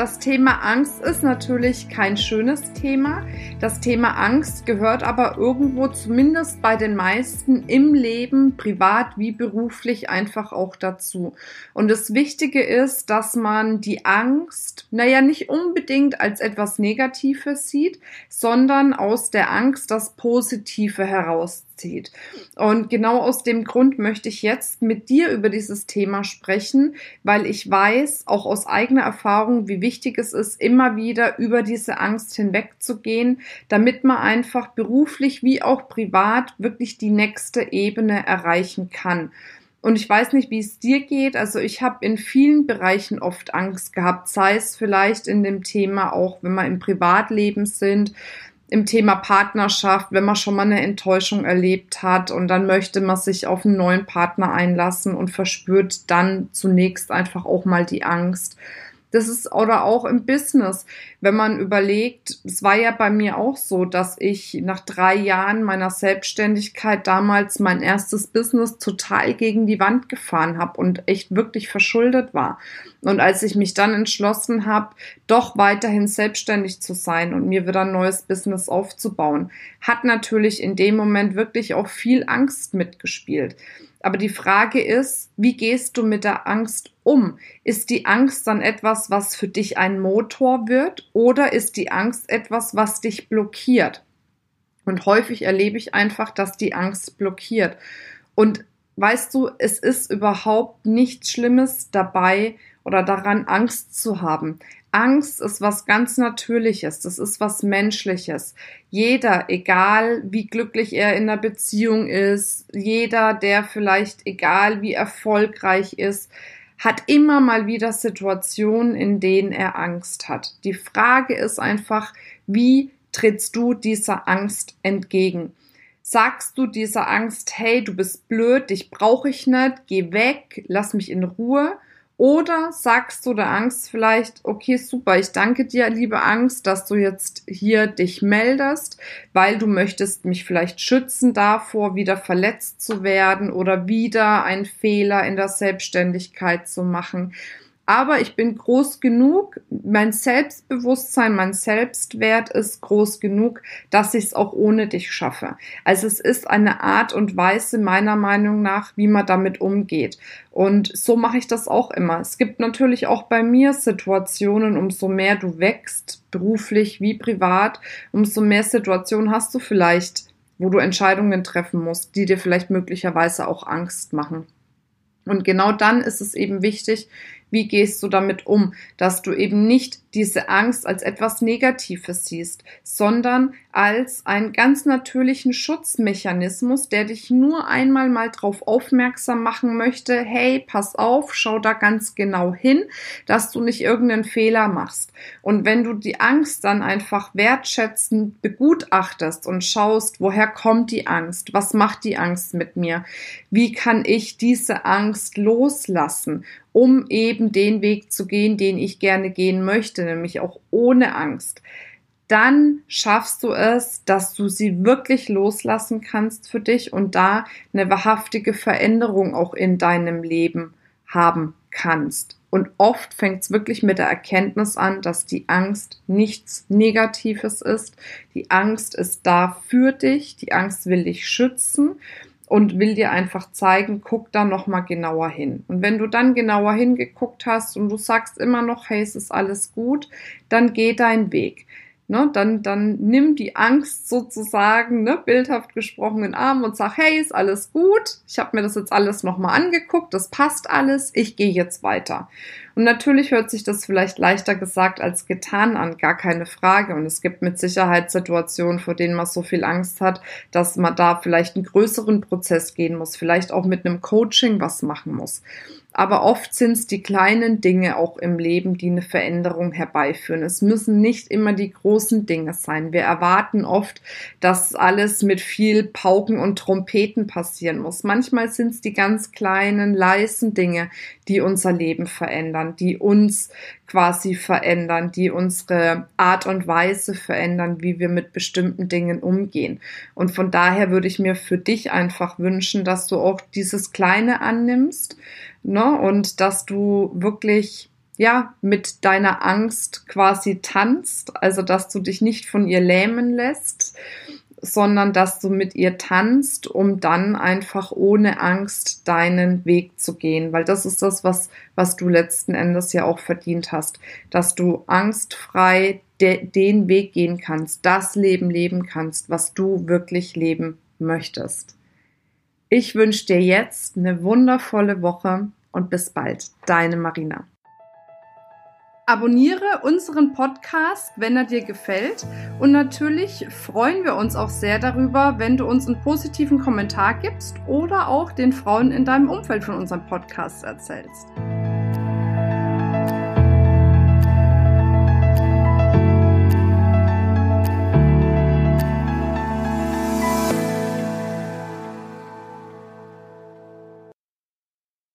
Das Thema Angst ist natürlich kein schönes Thema. Das Thema Angst gehört aber irgendwo zumindest bei den meisten im Leben, privat wie beruflich, einfach auch dazu. Und das Wichtige ist, dass man die Angst, naja, nicht unbedingt als etwas Negatives sieht, sondern aus der Angst das Positive heraus zieht. Und genau aus dem Grund möchte ich jetzt mit dir über dieses Thema sprechen, weil ich weiß, auch aus eigener Erfahrung, wie wichtig es ist, immer wieder über diese Angst hinwegzugehen, damit man einfach beruflich wie auch privat wirklich die nächste Ebene erreichen kann. Und ich weiß nicht, wie es dir geht. Also ich habe in vielen Bereichen oft Angst gehabt, sei es vielleicht in dem Thema auch, wenn wir im Privatleben sind, im Thema Partnerschaft, wenn man schon mal eine Enttäuschung erlebt hat und dann möchte man sich auf einen neuen Partner einlassen und verspürt dann zunächst einfach auch mal die Angst. Das ist oder auch im Business, wenn man überlegt, es war ja bei mir auch so, dass ich nach drei Jahren meiner Selbstständigkeit damals mein erstes Business total gegen die Wand gefahren habe und echt wirklich verschuldet war. Und als ich mich dann entschlossen habe, doch weiterhin selbstständig zu sein und mir wieder ein neues Business aufzubauen, hat natürlich in dem Moment wirklich auch viel Angst mitgespielt. Aber die Frage ist, wie gehst du mit der Angst um? Ist die Angst dann etwas, was für dich ein Motor wird oder ist die Angst etwas, was dich blockiert? Und häufig erlebe ich einfach, dass die Angst blockiert. Und weißt du, es ist überhaupt nichts Schlimmes dabei oder daran, Angst zu haben. Angst ist was ganz Natürliches, das ist was Menschliches. Jeder, egal wie glücklich er in der Beziehung ist, jeder, der vielleicht egal wie erfolgreich ist, hat immer mal wieder Situationen, in denen er Angst hat. Die Frage ist einfach, wie trittst du dieser Angst entgegen? Sagst du dieser Angst, hey, du bist blöd, dich brauche ich nicht, geh weg, lass mich in Ruhe? Oder sagst du der Angst vielleicht, okay, super, ich danke dir, liebe Angst, dass du jetzt hier dich meldest, weil du möchtest mich vielleicht schützen davor, wieder verletzt zu werden oder wieder einen Fehler in der Selbstständigkeit zu machen aber ich bin groß genug, mein Selbstbewusstsein, mein Selbstwert ist groß genug, dass ich es auch ohne dich schaffe. Also es ist eine Art und Weise meiner Meinung nach, wie man damit umgeht. Und so mache ich das auch immer. Es gibt natürlich auch bei mir Situationen, umso mehr du wächst, beruflich wie privat, umso mehr Situationen hast du vielleicht, wo du Entscheidungen treffen musst, die dir vielleicht möglicherweise auch Angst machen. Und genau dann ist es eben wichtig, wie gehst du damit um, dass du eben nicht diese Angst als etwas Negatives siehst, sondern als einen ganz natürlichen Schutzmechanismus, der dich nur einmal mal darauf aufmerksam machen möchte, hey, pass auf, schau da ganz genau hin, dass du nicht irgendeinen Fehler machst. Und wenn du die Angst dann einfach wertschätzend begutachtest und schaust, woher kommt die Angst, was macht die Angst mit mir, wie kann ich diese Angst loslassen um eben den Weg zu gehen, den ich gerne gehen möchte, nämlich auch ohne Angst. Dann schaffst du es, dass du sie wirklich loslassen kannst für dich und da eine wahrhaftige Veränderung auch in deinem Leben haben kannst. Und oft fängt es wirklich mit der Erkenntnis an, dass die Angst nichts Negatives ist. Die Angst ist da für dich. Die Angst will dich schützen und will dir einfach zeigen, guck da noch mal genauer hin. Und wenn du dann genauer hingeguckt hast und du sagst immer noch, hey, es ist alles gut, dann geh dein Weg. Ne, dann, dann nimm die Angst sozusagen, ne, bildhaft gesprochen in den Arm und sag, hey, ist alles gut, ich habe mir das jetzt alles nochmal angeguckt, das passt alles, ich gehe jetzt weiter. Und natürlich hört sich das vielleicht leichter gesagt als getan an, gar keine Frage. Und es gibt mit Sicherheit Situationen, vor denen man so viel Angst hat, dass man da vielleicht einen größeren Prozess gehen muss, vielleicht auch mit einem Coaching was machen muss. Aber oft sind es die kleinen Dinge auch im Leben, die eine Veränderung herbeiführen. Es müssen nicht immer die großen Dinge sein. Wir erwarten oft, dass alles mit viel Pauken und Trompeten passieren muss. Manchmal sind es die ganz kleinen, leisen Dinge, die unser Leben verändern, die uns quasi verändern, die unsere Art und Weise verändern, wie wir mit bestimmten Dingen umgehen. Und von daher würde ich mir für dich einfach wünschen, dass du auch dieses Kleine annimmst ne? und dass du wirklich ja, mit deiner Angst quasi tanzt, also dass du dich nicht von ihr lähmen lässt, sondern dass du mit ihr tanzt, um dann einfach ohne Angst deinen Weg zu gehen, weil das ist das, was, was du letzten Endes ja auch verdient hast, dass du angstfrei de den Weg gehen kannst, das Leben leben kannst, was du wirklich leben möchtest. Ich wünsche dir jetzt eine wundervolle Woche und bis bald, deine Marina. Abonniere unseren Podcast, wenn er dir gefällt. Und natürlich freuen wir uns auch sehr darüber, wenn du uns einen positiven Kommentar gibst oder auch den Frauen in deinem Umfeld von unserem Podcast erzählst.